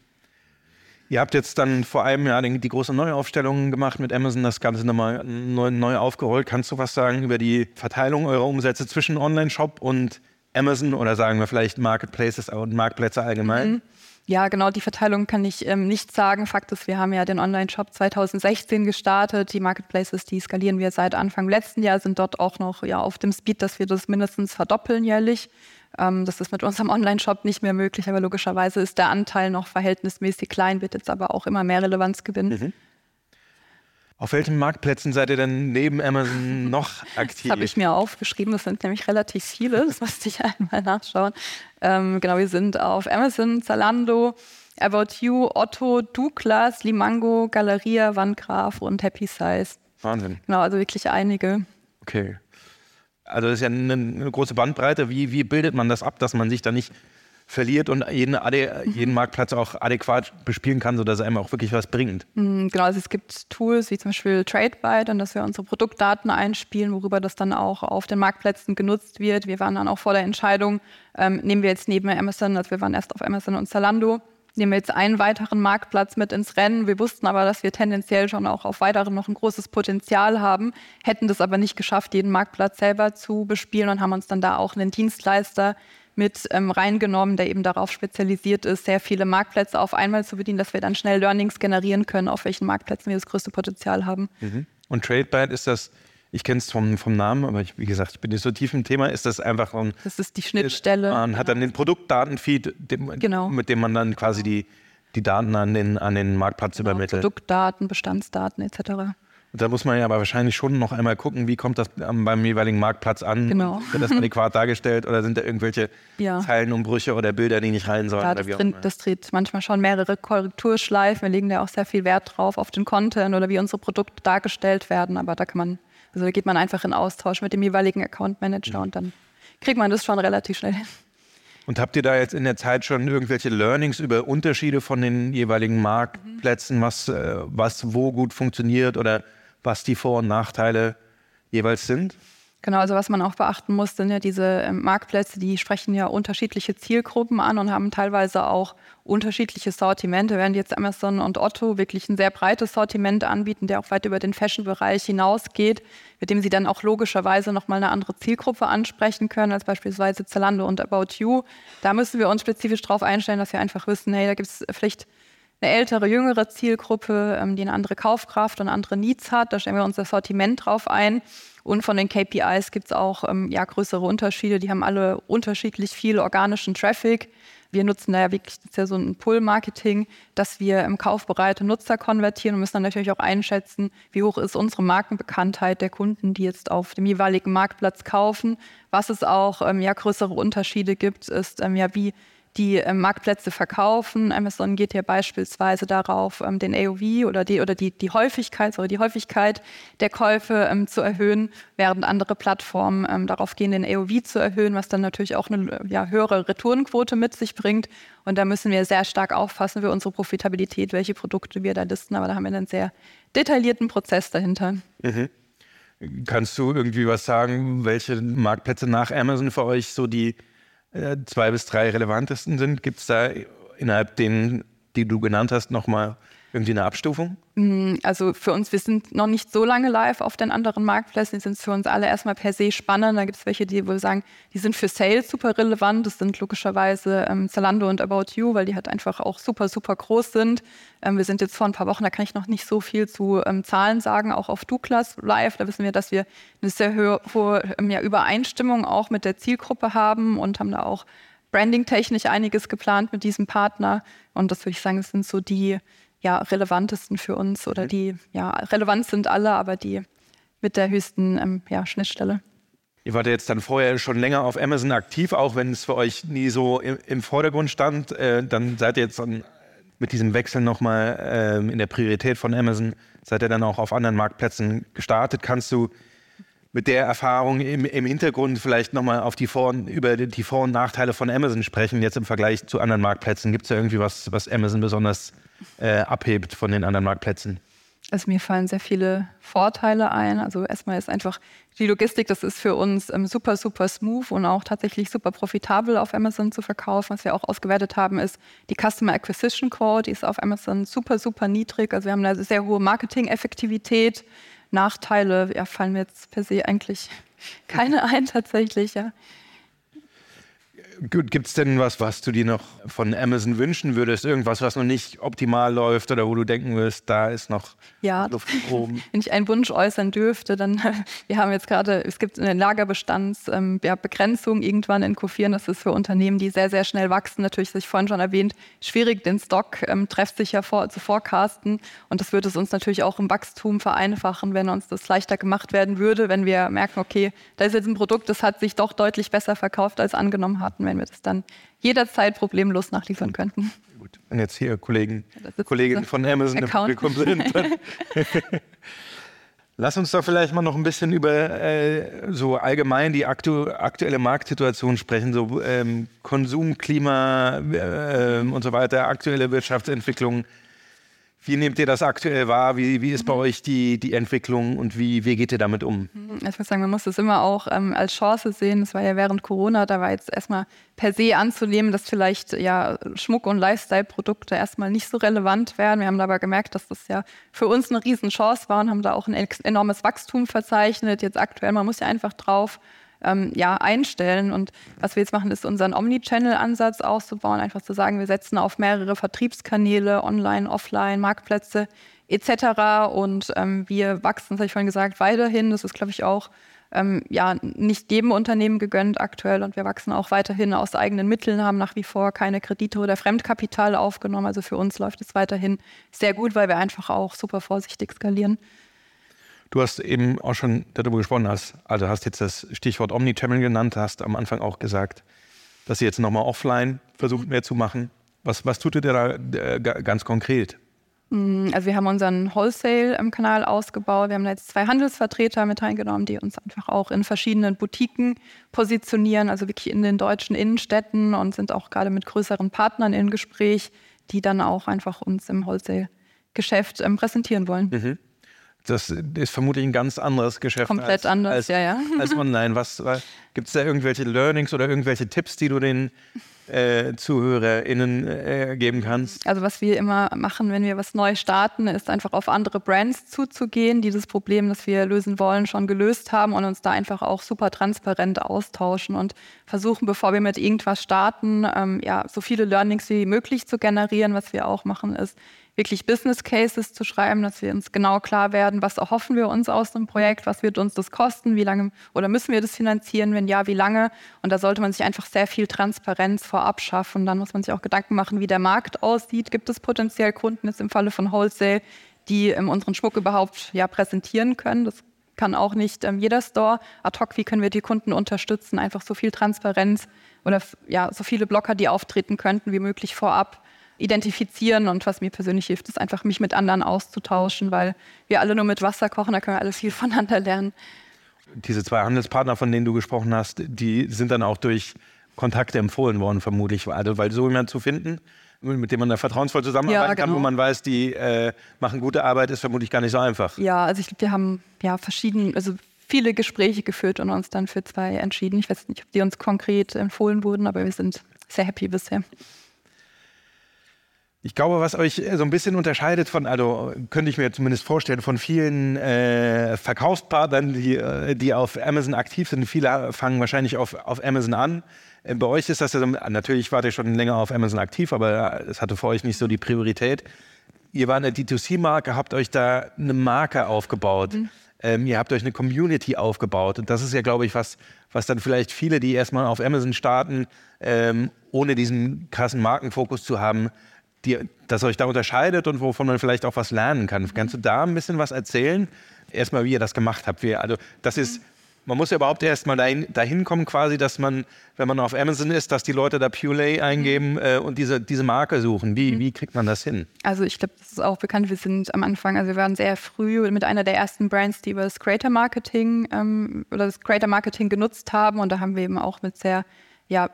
Ihr habt jetzt dann vor einem Jahr die, die große Neuaufstellung gemacht mit Amazon, das Ganze nochmal neu, neu aufgerollt. Kannst du was sagen über die Verteilung eurer Umsätze zwischen Online-Shop und Amazon oder sagen wir vielleicht Marketplaces und Marktplätze allgemein? Mhm. Ja, genau, die Verteilung kann ich ähm, nicht sagen. Fakt ist, wir haben ja den Online-Shop 2016 gestartet. Die Marketplaces, die skalieren wir seit Anfang letzten Jahr, sind dort auch noch ja, auf dem Speed, dass wir das mindestens verdoppeln jährlich. Ähm, das ist mit unserem Online-Shop nicht mehr möglich, aber logischerweise ist der Anteil noch verhältnismäßig klein, wird jetzt aber auch immer mehr Relevanz gewinnen. Mhm. Auf welchen Marktplätzen seid ihr denn neben Amazon noch aktiv? Das habe ich mir aufgeschrieben, das sind nämlich relativ viele, das musste ich einmal nachschauen. Ähm, genau, wir sind auf Amazon, Zalando, About You, Otto, Douglas, Limango, Galeria, Wandgraf und Happy Size. Wahnsinn. Genau, also wirklich einige. Okay. Also das ist ja eine, eine große Bandbreite. Wie, wie bildet man das ab, dass man sich da nicht verliert und jeden, jeden Marktplatz auch adäquat bespielen kann, sodass er einem auch wirklich was bringt. Mhm, genau, also es gibt Tools wie zum Beispiel TradeByte, dass wir unsere Produktdaten einspielen, worüber das dann auch auf den Marktplätzen genutzt wird. Wir waren dann auch vor der Entscheidung, ähm, nehmen wir jetzt neben Amazon, also wir waren erst auf Amazon und Zalando, nehmen wir jetzt einen weiteren Marktplatz mit ins Rennen. Wir wussten aber, dass wir tendenziell schon auch auf weiteren noch ein großes Potenzial haben, hätten das aber nicht geschafft, jeden Marktplatz selber zu bespielen und haben uns dann da auch einen Dienstleister mit ähm, reingenommen, der eben darauf spezialisiert ist, sehr viele Marktplätze auf einmal zu bedienen, dass wir dann schnell Learnings generieren können, auf welchen Marktplätzen wir das größte Potenzial haben. Mhm. Und TradeByte ist das, ich kenne es vom, vom Namen, aber ich, wie gesagt, ich bin nicht so tief im Thema, ist das einfach ein. Das ist die Schnittstelle. Man hat dann den Produktdatenfeed, dem, genau. mit dem man dann quasi die, die Daten an den, an den Marktplatz genau, übermittelt. Produktdaten, Bestandsdaten etc. Da muss man ja aber wahrscheinlich schon noch einmal gucken, wie kommt das beim jeweiligen Marktplatz an? Genau. Wird das adäquat dargestellt oder sind da irgendwelche ja. Zeilenumbrüche oder Bilder, die nicht rein sollen? Ja, das, drin, das dreht manchmal schon mehrere Korrekturschleifen. Wir legen da auch sehr viel Wert drauf, auf den Content oder wie unsere Produkte dargestellt werden. Aber da kann man, also da geht man einfach in Austausch mit dem jeweiligen Account Manager mhm. und dann kriegt man das schon relativ schnell hin. Und habt ihr da jetzt in der Zeit schon irgendwelche Learnings über Unterschiede von den jeweiligen Marktplätzen, was, äh, was wo gut funktioniert oder was die Vor- und Nachteile jeweils sind? Genau, also was man auch beachten muss, sind ja diese ähm, Marktplätze, die sprechen ja unterschiedliche Zielgruppen an und haben teilweise auch unterschiedliche Sortimente, während jetzt Amazon und Otto wirklich ein sehr breites Sortiment anbieten, der auch weit über den Fashion-Bereich hinausgeht, mit dem sie dann auch logischerweise nochmal eine andere Zielgruppe ansprechen können, als beispielsweise Zalando und About You. Da müssen wir uns spezifisch darauf einstellen, dass wir einfach wissen, hey, da gibt es vielleicht eine ältere, jüngere Zielgruppe, ähm, die eine andere Kaufkraft und andere Needs hat. Da stellen wir unser Sortiment drauf ein. Und von den KPIs gibt es auch ähm, ja, größere Unterschiede. Die haben alle unterschiedlich viel organischen Traffic. Wir nutzen da ja wirklich ja so ein Pull-Marketing, dass wir im kaufbereite Nutzer konvertieren und müssen dann natürlich auch einschätzen, wie hoch ist unsere Markenbekanntheit der Kunden, die jetzt auf dem jeweiligen Marktplatz kaufen. Was es auch ähm, ja, größere Unterschiede gibt, ist ähm, ja, wie die äh, Marktplätze verkaufen. Amazon geht hier beispielsweise darauf, ähm, den AOV oder die oder die, die Häufigkeit, sorry, die Häufigkeit der Käufe ähm, zu erhöhen, während andere Plattformen ähm, darauf gehen, den AOV zu erhöhen, was dann natürlich auch eine ja, höhere Retourenquote mit sich bringt. Und da müssen wir sehr stark aufpassen für unsere Profitabilität, welche Produkte wir da listen. Aber da haben wir einen sehr detaillierten Prozess dahinter. Mhm. Kannst du irgendwie was sagen, welche Marktplätze nach Amazon für euch so die äh, zwei bis drei relevantesten sind? Gibt es da innerhalb denen, die du genannt hast, nochmal irgendwie eine Abstufung? Mm, also für uns, wir sind noch nicht so lange live auf den anderen Marktplätzen. Die sind für uns alle erstmal per se spannend. Da gibt es welche, die wohl sagen, die sind für Sales super relevant. Das sind logischerweise ähm, Zalando und About You, weil die halt einfach auch super, super groß sind. Ähm, wir sind jetzt vor ein paar Wochen, da kann ich noch nicht so viel zu ähm, Zahlen sagen, auch auf Douglas Live. Da wissen wir, dass wir eine sehr hohe, hohe ähm, ja, Übereinstimmung auch mit der Zielgruppe haben und haben da auch branding-technisch einiges geplant mit diesem Partner. Und das würde ich sagen, das sind so die ja, relevantesten für uns oder die, ja, relevant sind alle, aber die mit der höchsten ähm, ja, Schnittstelle. Ihr wart ja jetzt dann vorher schon länger auf Amazon aktiv, auch wenn es für euch nie so im, im Vordergrund stand. Äh, dann seid ihr jetzt dann mit diesem Wechsel nochmal äh, in der Priorität von Amazon, seid ihr dann auch auf anderen Marktplätzen gestartet. Kannst du mit der Erfahrung im, im Hintergrund vielleicht nochmal auf die Vor- über die Vor- und Nachteile von Amazon sprechen, jetzt im Vergleich zu anderen Marktplätzen? Gibt es da irgendwie was, was Amazon besonders äh, abhebt von den anderen Marktplätzen? Also mir fallen sehr viele Vorteile ein. Also erstmal ist einfach die Logistik, das ist für uns ähm, super, super smooth und auch tatsächlich super profitabel auf Amazon zu verkaufen. Was wir auch ausgewertet haben, ist die Customer Acquisition Quote, die ist auf Amazon super, super niedrig. Also wir haben eine sehr hohe Marketing-Effektivität. Nachteile ja, fallen mir jetzt per se eigentlich keine ein tatsächlich. Ja. Gibt es denn was, was du dir noch von Amazon wünschen würdest? Irgendwas, was noch nicht optimal läuft oder wo du denken wirst, da ist noch ja, Luft oben? Wenn ich einen Wunsch äußern dürfte, dann, wir haben jetzt gerade, es gibt eine Lagerbestandsbegrenzung ähm, irgendwann in Q4. Das ist für Unternehmen, die sehr, sehr schnell wachsen, natürlich, das ich vorhin schon erwähnt, schwierig, den Stock ähm, treffsicher vor, zu forecasten. Und das würde es uns natürlich auch im Wachstum vereinfachen, wenn uns das leichter gemacht werden würde, wenn wir merken, okay, da ist jetzt ein Produkt, das hat sich doch deutlich besser verkauft, als angenommen hatten wenn wir das dann jederzeit problemlos nachliefern könnten. Gut, wenn jetzt hier Kollegen, ja, Kolleginnen von Amazon im Publikum sind, Lass uns doch vielleicht mal noch ein bisschen über äh, so allgemein die aktu aktuelle Marktsituation sprechen, so ähm, Konsum, Klima äh, und so weiter, aktuelle Wirtschaftsentwicklung. Wie nehmt ihr das aktuell wahr? Wie, wie ist bei mhm. euch die, die Entwicklung und wie, wie geht ihr damit um? Mhm. Ich muss sagen, man muss das immer auch ähm, als Chance sehen. Das war ja während Corona, da war jetzt erstmal per se anzunehmen, dass vielleicht ja Schmuck- und Lifestyle-Produkte erstmal nicht so relevant werden. Wir haben aber gemerkt, dass das ja für uns eine Riesenchance war und haben da auch ein enormes Wachstum verzeichnet. Jetzt aktuell, man muss ja einfach drauf ähm, ja, einstellen. Und was wir jetzt machen, ist unseren Omnichannel-Ansatz auszubauen, einfach zu sagen, wir setzen auf mehrere Vertriebskanäle, online, offline, Marktplätze etc. Und ähm, wir wachsen, das habe ich vorhin gesagt, weiterhin. Das ist, glaube ich, auch ähm, ja, nicht jedem Unternehmen gegönnt aktuell und wir wachsen auch weiterhin aus eigenen Mitteln, haben nach wie vor keine Kredite oder Fremdkapital aufgenommen. Also für uns läuft es weiterhin sehr gut, weil wir einfach auch super vorsichtig skalieren. Du hast eben auch schon darüber gesprochen, hast, also hast jetzt das Stichwort Omnichannel genannt, hast am Anfang auch gesagt, dass ihr jetzt nochmal offline versucht mehr zu machen. Was, was tut ihr da äh, ganz konkret? Mm, also wir haben unseren Wholesale-Kanal ausgebaut. Wir haben jetzt zwei Handelsvertreter mit reingenommen, die uns einfach auch in verschiedenen Boutiquen positionieren, also wirklich in den deutschen Innenstädten und sind auch gerade mit größeren Partnern in Gespräch, die dann auch einfach uns im Wholesale-Geschäft ähm, präsentieren wollen. Mhm. Das ist vermutlich ein ganz anderes Geschäft. Komplett als, anders, als, ja, ja. Als online. gibt es da irgendwelche Learnings oder irgendwelche Tipps, die du den äh, ZuhörerInnen äh, geben kannst? Also was wir immer machen, wenn wir was neu starten, ist einfach auf andere Brands zuzugehen, die das Problem, das wir lösen wollen, schon gelöst haben und uns da einfach auch super transparent austauschen und versuchen, bevor wir mit irgendwas starten, ähm, ja, so viele Learnings wie möglich zu generieren. Was wir auch machen, ist wirklich Business Cases zu schreiben, dass wir uns genau klar werden, was erhoffen wir uns aus dem Projekt, was wird uns das kosten, wie lange oder müssen wir das finanzieren, wenn ja, wie lange. Und da sollte man sich einfach sehr viel Transparenz vorab schaffen. Dann muss man sich auch Gedanken machen, wie der Markt aussieht. Gibt es potenziell Kunden jetzt im Falle von Wholesale, die ähm, unseren Schmuck überhaupt ja, präsentieren können? Das kann auch nicht ähm, jeder Store. Ad hoc, wie können wir die Kunden unterstützen? Einfach so viel Transparenz oder ja, so viele Blocker, die auftreten könnten, wie möglich vorab identifizieren. Und was mir persönlich hilft, ist einfach, mich mit anderen auszutauschen, weil wir alle nur mit Wasser kochen, da können wir alle viel voneinander lernen. Diese zwei Handelspartner, von denen du gesprochen hast, die sind dann auch durch Kontakte empfohlen worden, vermutlich. Also, weil so jemand zu finden, mit dem man da vertrauensvoll zusammenarbeiten ja, genau. kann, wo man weiß, die äh, machen gute Arbeit, ist vermutlich gar nicht so einfach. Ja, also ich glaube, wir haben ja verschieden, also viele Gespräche geführt und uns dann für zwei entschieden. Ich weiß nicht, ob die uns konkret empfohlen wurden, aber wir sind sehr happy bisher. Ich glaube, was euch so ein bisschen unterscheidet von, also könnte ich mir zumindest vorstellen, von vielen äh, Verkaufspartnern, die, äh, die auf Amazon aktiv sind. Viele fangen wahrscheinlich auf, auf Amazon an. Äh, bei euch ist das ja so, natürlich wart ihr schon länger auf Amazon aktiv, aber es hatte für euch nicht so die Priorität. Ihr war eine D2C-Marke, habt euch da eine Marke aufgebaut. Mhm. Ähm, ihr habt euch eine Community aufgebaut. Und das ist ja, glaube ich, was, was dann vielleicht viele, die erstmal auf Amazon starten, ähm, ohne diesen krassen Markenfokus zu haben, die, das euch da unterscheidet und wovon man vielleicht auch was lernen kann. Kannst du da ein bisschen was erzählen? Erstmal, wie ihr das gemacht habt. Wie, also, das ist, man muss ja überhaupt erst mal dahin, dahin kommen, quasi, dass man, wenn man auf Amazon ist, dass die Leute da Purelay eingeben äh, und diese, diese Marke suchen. Wie, wie kriegt man das hin? Also ich glaube, das ist auch bekannt. Wir sind am Anfang, also wir waren sehr früh mit einer der ersten Brands, die über das Creator Marketing ähm, oder das Creator Marketing genutzt haben. Und da haben wir eben auch mit sehr ja,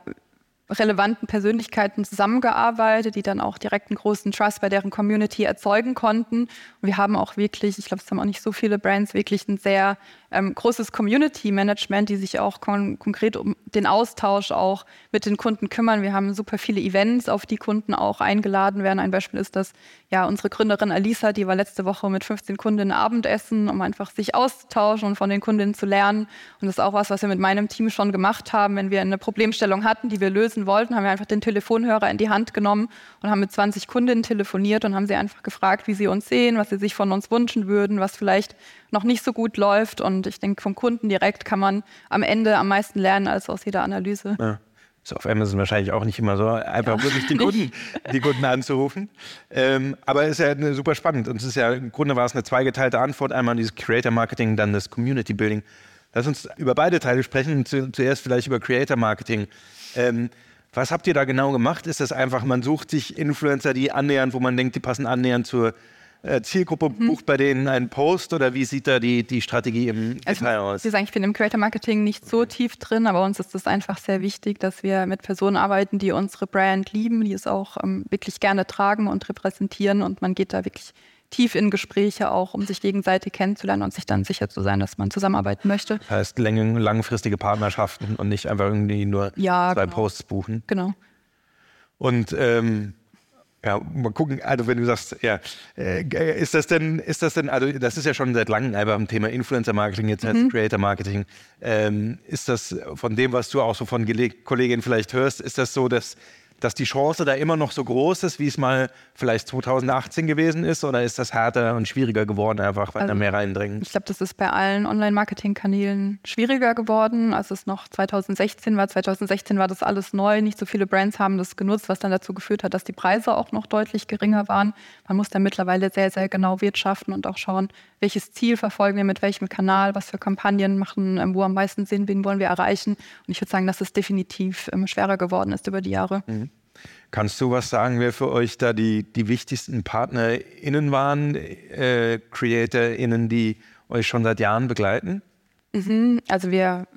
relevanten Persönlichkeiten zusammengearbeitet, die dann auch direkt einen großen Trust bei deren Community erzeugen konnten. Und wir haben auch wirklich, ich glaube, es haben auch nicht so viele Brands, wirklich ein sehr ähm, großes Community-Management, die sich auch kon konkret um den Austausch auch mit den Kunden kümmern. Wir haben super viele Events, auf die Kunden auch eingeladen werden. Ein Beispiel ist, dass ja unsere Gründerin Alisa, die war letzte Woche mit 15 Kundinnen Abendessen, um einfach sich auszutauschen und von den Kundinnen zu lernen. Und das ist auch was, was wir mit meinem Team schon gemacht haben. Wenn wir eine Problemstellung hatten, die wir lösen wollten, haben wir einfach den Telefonhörer in die Hand genommen und haben mit 20 Kundinnen telefoniert und haben sie einfach gefragt, wie sie uns sehen, was sie sich von uns wünschen würden, was vielleicht noch nicht so gut läuft. Und ich denke, vom Kunden direkt kann man am Ende am meisten lernen als aus jeder Analyse. Ja. Ist auf Amazon wahrscheinlich auch nicht immer so, einfach ja, wirklich die Kunden, die Kunden anzurufen. Ähm, aber es ist ja super spannend. Und es ist ja im Grunde war es eine zweigeteilte Antwort. Einmal dieses Creator Marketing, dann das Community Building. Lass uns über beide Teile sprechen. Zuerst vielleicht über Creator Marketing. Ähm, was habt ihr da genau gemacht? Ist das einfach, man sucht sich Influencer, die annähernd, wo man denkt, die passen annähernd zur Zielgruppe mhm. bucht bei denen einen Post oder wie sieht da die, die Strategie im also, Detail aus? Wir sagen, ich bin im Creator Marketing nicht so tief drin, aber uns ist es einfach sehr wichtig, dass wir mit Personen arbeiten, die unsere Brand lieben, die es auch ähm, wirklich gerne tragen und repräsentieren und man geht da wirklich tief in Gespräche auch, um sich gegenseitig kennenzulernen und sich dann sicher zu sein, dass man zusammenarbeiten möchte. Das heißt, langfristige Partnerschaften und nicht einfach irgendwie nur ja, zwei genau. Posts buchen. Genau. Und ähm, ja, mal gucken, also wenn du sagst, ja, äh, ist das denn, ist das denn, also das ist ja schon seit langem einfach ein Thema Influencer-Marketing, jetzt mhm. Creator-Marketing. Ähm, ist das von dem, was du auch so von Kolleginnen vielleicht hörst, ist das so, dass dass die Chance da immer noch so groß ist, wie es mal vielleicht 2018 gewesen ist? Oder ist das härter und schwieriger geworden, einfach weil also, da mehr reindringen? Ich glaube, das ist bei allen Online-Marketing-Kanälen schwieriger geworden, als es noch 2016 war. 2016 war das alles neu, nicht so viele Brands haben das genutzt, was dann dazu geführt hat, dass die Preise auch noch deutlich geringer waren. Man muss da mittlerweile sehr, sehr genau wirtschaften und auch schauen, welches Ziel verfolgen wir mit welchem Kanal, was für Kampagnen machen, ähm, wo am meisten Sinn, wen wollen wir erreichen. Und ich würde sagen, dass es definitiv ähm, schwerer geworden ist über die Jahre. Mhm. Kannst du was sagen, wer für euch da die, die wichtigsten PartnerInnen waren, äh, CreatorInnen, die euch schon seit Jahren begleiten? Mhm, also wir,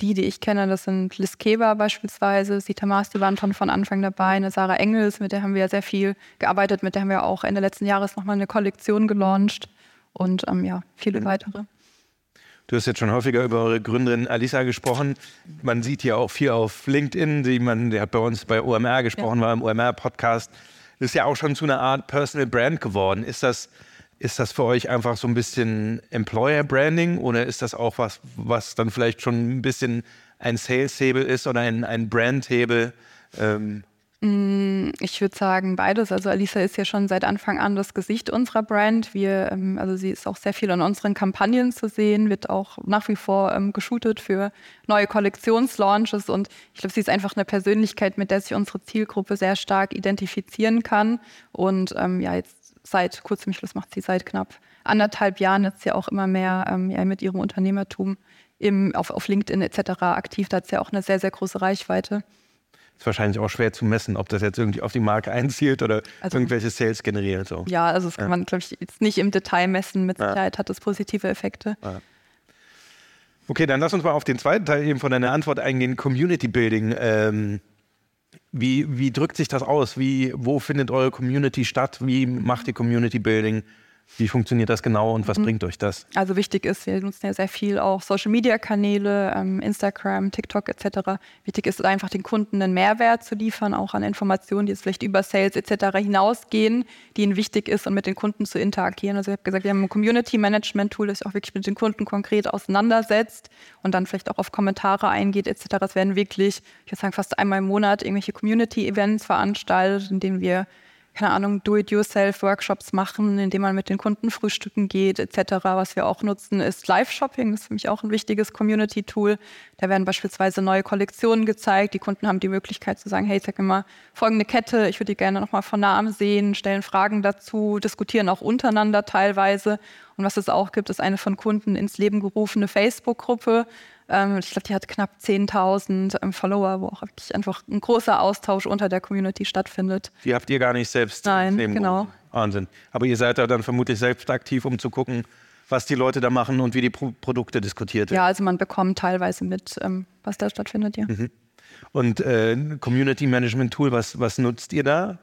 die, die ich kenne, das sind Liz Keber beispielsweise, Sita Maas, die waren schon von Anfang dabei, eine Sarah Engels, mit der haben wir sehr viel gearbeitet, mit der haben wir auch Ende letzten Jahres nochmal eine Kollektion gelauncht und ähm, ja, viele mhm. weitere. Du hast jetzt schon häufiger über eure Gründerin Alisa gesprochen. Man sieht hier auch viel auf LinkedIn, die man, der hat bei uns bei OMR gesprochen, ja. war im OMR-Podcast. Ist ja auch schon zu einer Art Personal Brand geworden. Ist das, ist das für euch einfach so ein bisschen Employer Branding oder ist das auch was, was dann vielleicht schon ein bisschen ein Sales-Hebel ist oder ein, ein Brand-Hebel? Ähm, ich würde sagen beides. Also Alisa ist ja schon seit Anfang an das Gesicht unserer Brand. Wir, ähm, also sie ist auch sehr viel in unseren Kampagnen zu sehen, wird auch nach wie vor ähm, geshootet für neue Kollektionslaunches und ich glaube, sie ist einfach eine Persönlichkeit, mit der sich unsere Zielgruppe sehr stark identifizieren kann. Und ähm, ja, jetzt seit kurzem Schluss macht sie seit knapp anderthalb Jahren jetzt ja auch immer mehr ähm, ja, mit ihrem Unternehmertum im, auf, auf LinkedIn etc. aktiv. Da hat sie ja auch eine sehr, sehr große Reichweite. Ist wahrscheinlich auch schwer zu messen, ob das jetzt irgendwie auf die Marke einzielt oder also, irgendwelche Sales generiert. So. Ja, also das kann ja. man, glaube ich, jetzt nicht im Detail messen. Mit Sicherheit ja. hat das positive Effekte. Ja. Okay, dann lass uns mal auf den zweiten Teil eben von deiner Antwort eingehen, Community Building. Ähm, wie, wie drückt sich das aus? Wie, wo findet eure Community statt? Wie macht ihr Community Building? Wie funktioniert das genau und was mhm. bringt euch das? Also wichtig ist, wir nutzen ja sehr viel auch Social-Media-Kanäle, ähm, Instagram, TikTok etc. Wichtig ist einfach den Kunden einen Mehrwert zu liefern, auch an Informationen, die jetzt vielleicht über Sales etc. hinausgehen, die ihnen wichtig ist und mit den Kunden zu interagieren. Also ich habe gesagt, wir haben ein Community-Management-Tool, das sich auch wirklich mit den Kunden konkret auseinandersetzt und dann vielleicht auch auf Kommentare eingeht etc. Es werden wirklich, ich würde sagen, fast einmal im Monat irgendwelche Community-Events veranstaltet, in denen wir keine Ahnung, Do-it-yourself-Workshops machen, indem man mit den Kunden frühstücken geht, etc. Was wir auch nutzen, ist Live-Shopping. Das ist für mich auch ein wichtiges Community-Tool. Da werden beispielsweise neue Kollektionen gezeigt. Die Kunden haben die Möglichkeit zu sagen, hey, zeig mir mal folgende Kette, ich würde die gerne nochmal von Namen sehen, stellen Fragen dazu, diskutieren auch untereinander teilweise. Und was es auch gibt, ist eine von Kunden ins Leben gerufene Facebook-Gruppe, ähm, ich glaube, die hat knapp 10.000 ähm, Follower, wo auch wirklich einfach ein großer Austausch unter der Community stattfindet. Die habt ihr gar nicht selbst Nein, genau. Wahnsinn. Aber ihr seid da dann vermutlich selbst aktiv, um zu gucken, was die Leute da machen und wie die Pro Produkte diskutiert werden. Ja, also man bekommt teilweise mit, ähm, was da stattfindet, ja. Mhm. Und äh, Community Management Tool, was, was nutzt ihr da?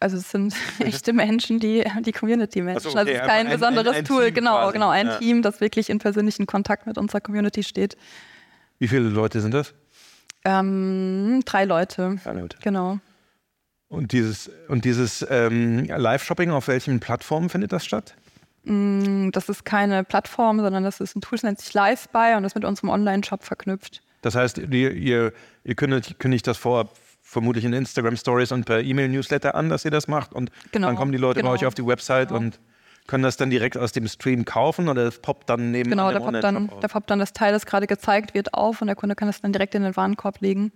Also es sind echte Menschen, die die Community managen. So, okay. Also es ist kein ein, besonderes ein, ein Tool, genau, quasi. genau, ein ja. Team, das wirklich in persönlichen Kontakt mit unserer Community steht. Wie viele Leute sind das? Ähm, drei Leute. Drei Leute. Genau. Und dieses, und dieses ähm, Live-Shopping, auf welchen Plattformen findet das statt? Mm, das ist keine Plattform, sondern das ist ein Tool, das nennt sich LiveBuy und ist mit unserem Online-Shop verknüpft. Das heißt, ihr, ihr, ihr kündigt, kündigt das vorab vermutlich in Instagram Stories und per E-Mail-Newsletter an, dass ihr das macht. Und genau, dann kommen die Leute genau. bei euch auf die Website genau. und können das dann direkt aus dem Stream kaufen oder das poppt dann neben Genau, da poppt, dann, da poppt dann das Teil, das gerade gezeigt wird, auf und der Kunde kann das dann direkt in den Warenkorb legen.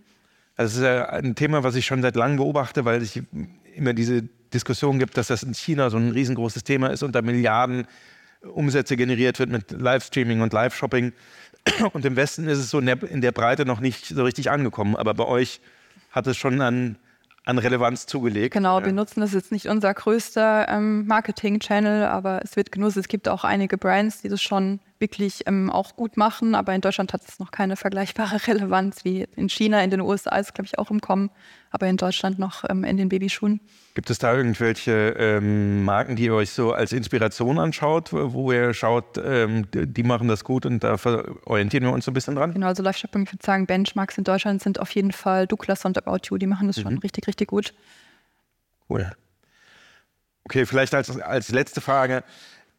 Also das ist ja ein Thema, was ich schon seit langem beobachte, weil es immer diese Diskussion gibt, dass das in China so ein riesengroßes Thema ist und da Milliarden Umsätze generiert wird mit Livestreaming und Live-Shopping. Und im Westen ist es so in der, in der Breite noch nicht so richtig angekommen. Aber bei euch hat es schon an, an Relevanz zugelegt. Genau, ja. wir nutzen das jetzt nicht unser größter ähm, Marketing-Channel, aber es wird genutzt. Es gibt auch einige Brands, die das schon wirklich ähm, auch gut machen, aber in Deutschland hat es noch keine vergleichbare Relevanz wie in China. In den USA ist glaube ich, auch im Kommen, aber in Deutschland noch ähm, in den Babyschuhen. Gibt es da irgendwelche ähm, Marken, die ihr euch so als Inspiration anschaut, wo ihr schaut, ähm, die machen das gut und da orientieren wir uns so ein bisschen dran? Genau, also Live-Shopping, ich würde sagen, Benchmarks in Deutschland sind auf jeden Fall Douglas und About You, die machen das mhm. schon richtig, richtig gut. Cool. Okay, vielleicht als, als letzte Frage,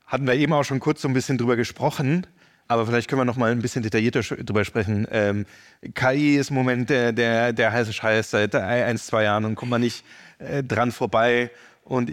hatten wir eben auch schon kurz so ein bisschen drüber gesprochen, aber vielleicht können wir noch mal ein bisschen detaillierter drüber sprechen. Ähm, KI ist im Moment der, der, der heiße Scheiß seit ein, zwei Jahren und kommt man nicht äh, dran vorbei. Und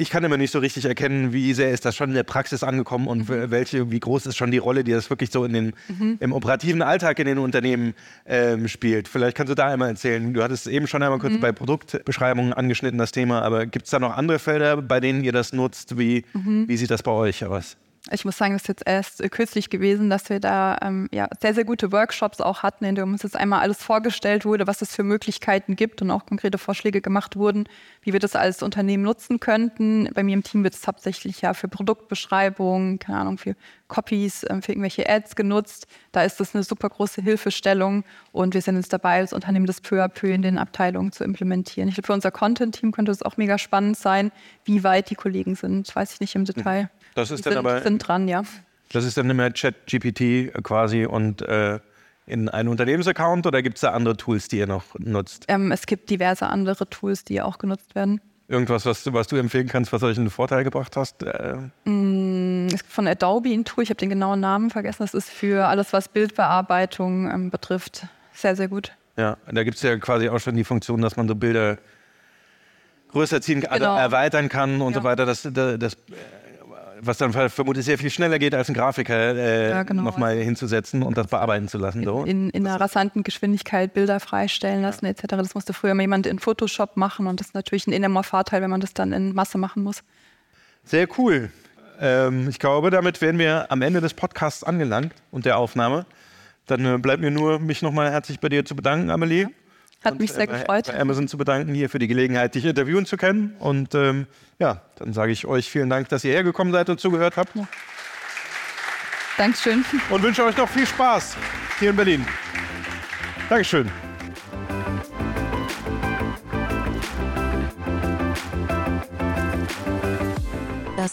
ich kann immer nicht so richtig erkennen, wie sehr ist das schon in der Praxis angekommen und welche, wie groß ist schon die Rolle, die das wirklich so in den, mhm. im operativen Alltag in den Unternehmen ähm, spielt. Vielleicht kannst du da einmal erzählen. Du hattest eben schon einmal kurz mhm. bei Produktbeschreibungen angeschnitten, das Thema, aber gibt es da noch andere Felder, bei denen ihr das nutzt? Wie, mhm. wie sieht das bei euch aus? Ich muss sagen, das ist jetzt erst äh, kürzlich gewesen, dass wir da ähm, ja, sehr, sehr gute Workshops auch hatten, in denen uns jetzt einmal alles vorgestellt wurde, was es für Möglichkeiten gibt und auch konkrete Vorschläge gemacht wurden, wie wir das als Unternehmen nutzen könnten. Bei mir im Team wird es hauptsächlich ja für Produktbeschreibungen, keine Ahnung, für Copies, ähm, für irgendwelche Ads genutzt. Da ist das eine super große Hilfestellung und wir sind jetzt dabei, das Unternehmen das peu à peu in den Abteilungen zu implementieren. Ich glaube, für unser Content-Team könnte es auch mega spannend sein, wie weit die Kollegen sind, weiß ich nicht im Detail. Das ist die dann sind, aber. sind dran, ja. Das ist dann nicht mehr Chat-GPT quasi und äh, in einen Unternehmensaccount oder gibt es da andere Tools, die ihr noch nutzt? Ähm, es gibt diverse andere Tools, die auch genutzt werden. Irgendwas, was, was du empfehlen kannst, was euch einen Vorteil gebracht hast? Äh. Mm, es gibt von Adobe ein Tool, ich habe den genauen Namen vergessen. Das ist für alles, was Bildbearbeitung ähm, betrifft, sehr, sehr gut. Ja, da gibt es ja quasi auch schon die Funktion, dass man so Bilder größer ziehen, also genau. erweitern kann und ja. so weiter. Das, das, das was dann vermutlich sehr viel schneller geht, als ein Grafiker äh, ja, genau. nochmal hinzusetzen und das bearbeiten zu lassen. So. In, in einer rasanten Geschwindigkeit Bilder freistellen lassen ja. etc. Das musste früher mal jemand in Photoshop machen und das ist natürlich ein enormer Vorteil, wenn man das dann in Masse machen muss. Sehr cool. Ähm, ich glaube, damit wären wir am Ende des Podcasts angelangt und der Aufnahme. Dann äh, bleibt mir nur, mich nochmal herzlich bei dir zu bedanken, Amelie. Ja. Hat mich sehr bei, gefreut. Bei Amazon zu bedanken hier für die Gelegenheit, dich interviewen zu können. Und ähm, ja, dann sage ich euch vielen Dank, dass ihr hergekommen seid und zugehört habt. Ja. Dankeschön. Und wünsche euch noch viel Spaß hier in Berlin. Dankeschön.